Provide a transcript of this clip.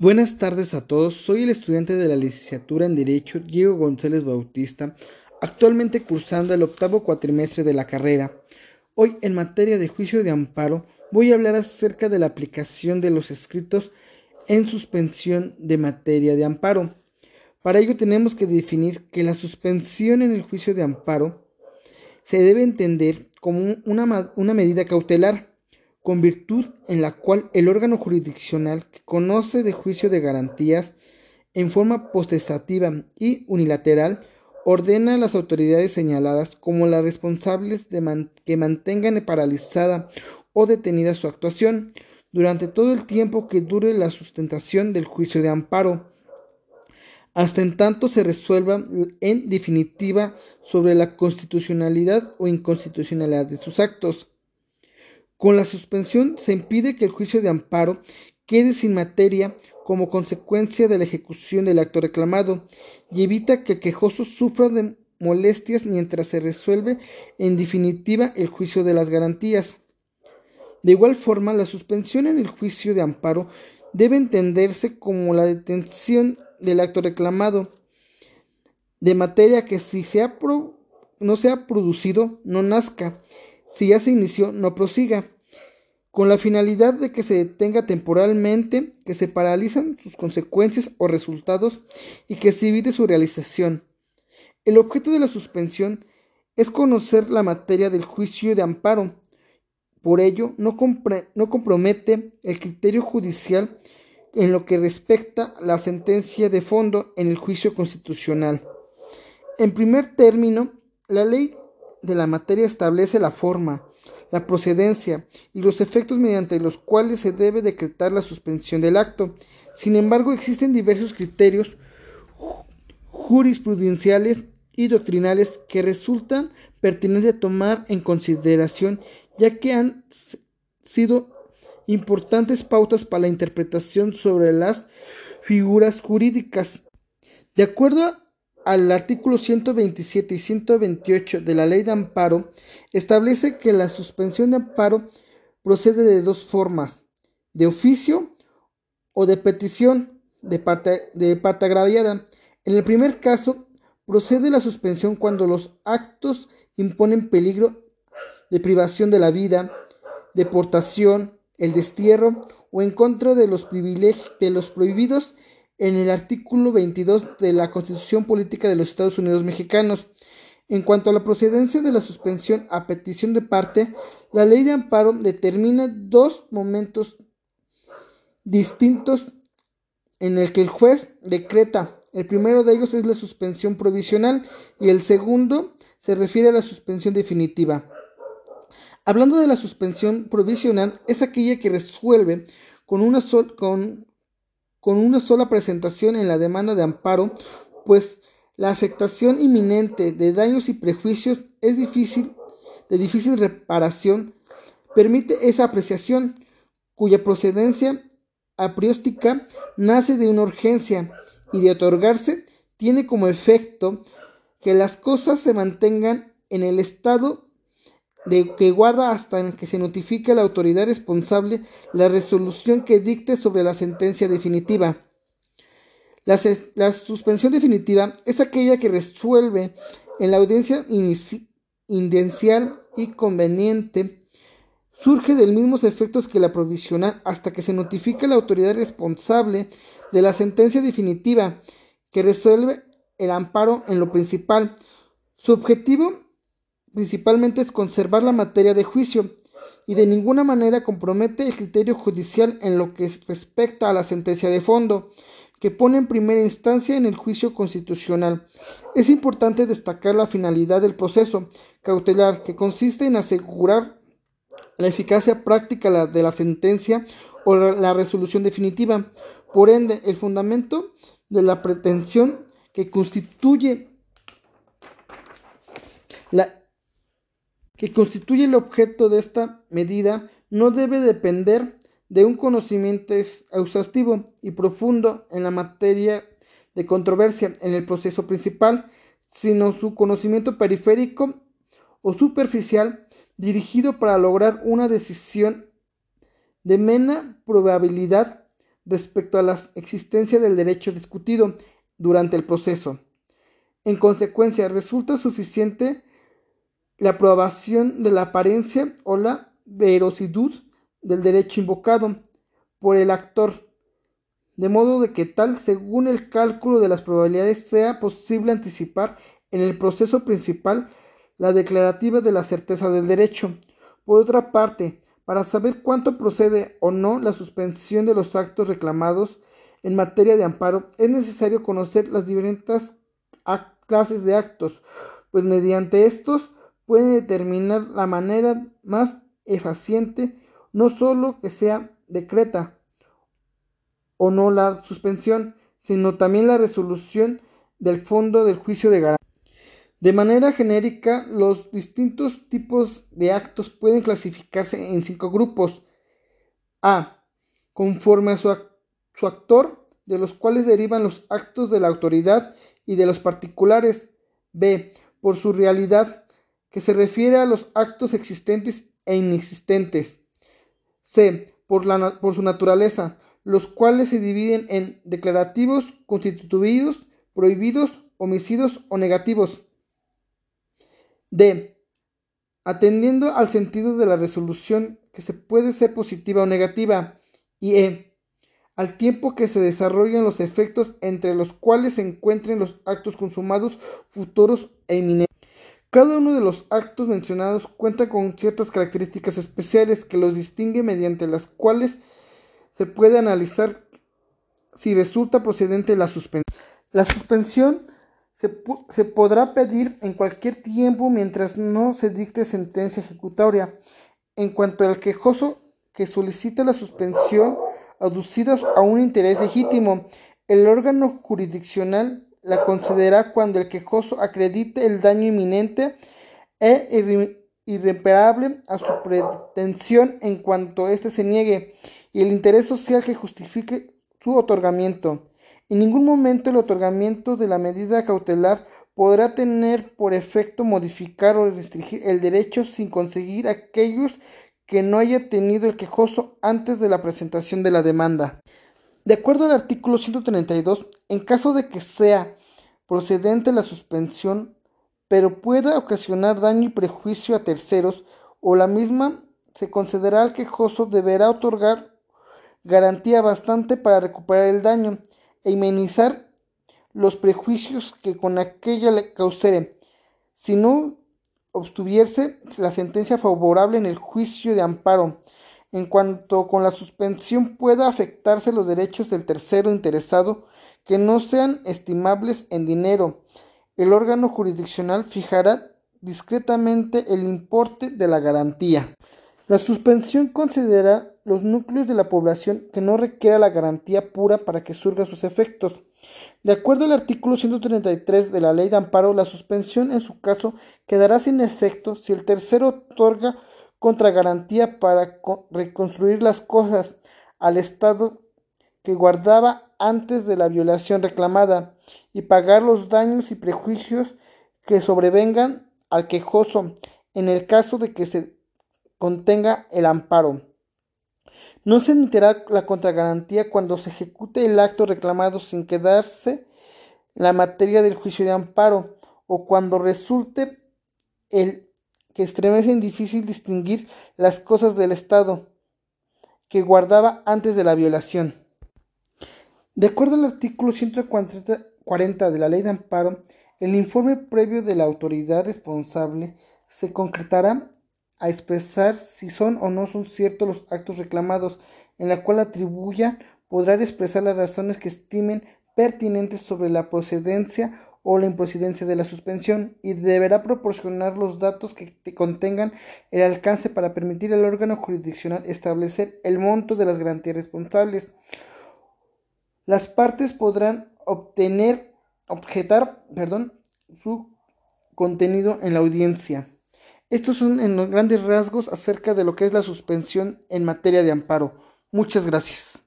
Buenas tardes a todos, soy el estudiante de la licenciatura en Derecho Diego González Bautista, actualmente cursando el octavo cuatrimestre de la carrera. Hoy, en materia de juicio de amparo, voy a hablar acerca de la aplicación de los escritos en suspensión de materia de amparo. Para ello tenemos que definir que la suspensión en el juicio de amparo se debe entender como una, medida cautelar con virtud en la cual el órgano jurisdiccional que conoce de juicio de garantías en forma potestativa y unilateral ordena a las autoridades señaladas como las responsables de que mantengan paralizada o detenida su actuación durante todo el tiempo que dure la sustentación del juicio de amparo, hasta en tanto se resuelva en definitiva sobre la constitucionalidad o inconstitucionalidad de sus actos. Con la suspensión se impide que el juicio de amparo quede sin materia como consecuencia de la ejecución del acto reclamado y evita que el quejoso sufra de molestias mientras se resuelve en definitiva el juicio de las garantías. De igual forma, la suspensión en el juicio de amparo debe entenderse como la detención del acto reclamado, de materia que si no se ha producido no nazca, si ya se inició, no prosiga, con la finalidad de que se detenga temporalmente, que se paralizan sus consecuencias o resultados y que se evite su realización. El objeto de la suspensión es conocer la materia del juicio de amparo. Por ello, no, no compromete el criterio judicial en lo que respecta a la sentencia de fondo en el juicio constitucional. En primer término, la ley de la materia establece la forma, la procedencia y los efectos mediante los cuales se debe decretar la suspensión del acto. Sin embargo, existen diversos criterios jurisprudenciales y doctrinales que resultan pertinentes tomar en consideración, ya que han sido importantes pautas para la interpretación sobre las figuras jurídicas. De acuerdo al artículo 127 y 128 de la Ley de Amparo establece que la suspensión de amparo procede de dos formas, de oficio o de petición de parte, de parte agraviada. En el primer caso, procede la suspensión cuando los actos imponen peligro de privación de la vida, deportación, el destierro o en contra de los privilegios de los prohibidos en el artículo 22 de la Constitución Política de los Estados Unidos Mexicanos. En cuanto a la procedencia de la suspensión a petición de parte, la ley de amparo determina dos momentos distintos en el que el juez decreta. El primero de ellos es la suspensión provisional y el segundo se refiere a la suspensión definitiva. Hablando de la suspensión provisional, es aquella que resuelve con una, sol, con con una sola presentación en la demanda de amparo, pues la afectación inminente de daños y prejuicios es difícil, de difícil reparación, permite esa apreciación, cuya procedencia aprióstica nace de una urgencia y de otorgarse tiene como efecto que las cosas se mantengan en el estado de que guarda hasta que se notifique a la autoridad responsable la resolución que dicte sobre la sentencia definitiva. La, suspensión definitiva es aquella que resuelve en la audiencia indencial y conveniente surge del mismos efectos que la provisional hasta que se notifique a la autoridad responsable de la sentencia definitiva que resuelve el amparo en lo principal. Su objetivo principalmente es conservar la materia de juicio y de ninguna manera compromete el criterio judicial en lo que respecta a la sentencia de fondo, que pone en primera instancia en el juicio constitucional. Es importante destacar la finalidad del proceso cautelar, que consiste en asegurar la eficacia práctica de la sentencia o la resolución definitiva. Por ende, el fundamento de la pretensión que constituye la que constituye el objeto de esta medida no debe depender de un conocimiento exhaustivo y profundo en la materia de controversia en el proceso principal, sino su conocimiento periférico o superficial dirigido para lograr una decisión de mena probabilidad respecto a la existencia del derecho discutido durante el proceso. En consecuencia, resulta suficiente la aprobación de la apariencia o la verosidad del derecho invocado por el actor, de modo de que tal, según el cálculo de las probabilidades, sea posible anticipar en el proceso principal la declarativa de la certeza del derecho. Por otra parte, para saber cuánto procede o no la suspensión de los actos reclamados en materia de amparo, es necesario conocer las diferentes clases de actos, pues mediante estos pueden determinar la manera más eficiente no sólo que sea decreta o no la suspensión, sino también la resolución del fondo del juicio de garantía. De manera genérica, los distintos tipos de actos pueden clasificarse en cinco grupos. A. Conforme a su, su actor, de los cuales derivan los actos de la autoridad y de los particulares. B. Por su realidad, que se refiere a los actos existentes e inexistentes. C. Por, su naturaleza, los cuales se dividen en declarativos, constituidos, prohibidos, homicidios o negativos. D. Atendiendo al sentido de la resolución que se puede ser positiva o negativa. Y E. Al tiempo que se desarrollan los efectos entre los cuales se encuentren los actos consumados futuros e inminentes. Cada uno de los actos mencionados cuenta con ciertas características especiales que los distinguen mediante las cuales se puede analizar si resulta procedente la suspensión. La suspensión se, podrá pedir en cualquier tiempo mientras no se dicte sentencia ejecutoria. En cuanto al quejoso que solicite la suspensión aducida a un interés legítimo, el órgano jurisdiccional la concederá cuando el quejoso acredite el daño inminente e irreparable a su pretensión en cuanto éste se niegue y el interés social que justifique su otorgamiento. En ningún momento el otorgamiento de la medida cautelar podrá tener por efecto modificar o restringir el derecho sin conseguir aquellos que no haya tenido el quejoso antes de la presentación de la demanda. De acuerdo al artículo 132, en caso de que sea procedente la suspensión, pero pueda ocasionar daño y prejuicio a terceros, o la misma se concederá al quejoso deberá otorgar garantía bastante para recuperar el daño e inmenizar los prejuicios que con aquella le causere, si no obtuviese la sentencia favorable en el juicio de amparo, en cuanto con la suspensión pueda afectarse los derechos del tercero interesado que no sean estimables en dinero. El órgano jurisdiccional fijará discretamente el importe de la garantía. La suspensión considera los núcleos de la población que no requiera la garantía pura para que surga sus efectos. De acuerdo al artículo 133 de la Ley de Amparo, la suspensión en su caso quedará sin efecto si el tercero otorga contra garantía para reconstruir las cosas al Estado que guardaba antes de la violación reclamada y pagar los daños y prejuicios que sobrevengan al quejoso en el caso de que se contenga el amparo. No se emitirá la contragarantía cuando se ejecute el acto reclamado sin quedarse la materia del juicio de amparo o cuando resulte el que estremece difícil distinguir las cosas del Estado que guardaba antes de la violación. De acuerdo al artículo 140 de la Ley de Amparo, el informe previo de la autoridad responsable se concretará a expresar si son o no son ciertos los actos reclamados, en la cual atribuya podrá expresar las razones que estimen pertinentes sobre la procedencia o la improcedencia de la suspensión y deberá proporcionar los datos que contengan el alcance para permitir al órgano jurisdiccional establecer el monto de las garantías responsables. Las partes podrán obtener, objetar, perdón, su contenido en la audiencia. Estos son en los grandes rasgos acerca de lo que es la suspensión en materia de amparo. Muchas gracias.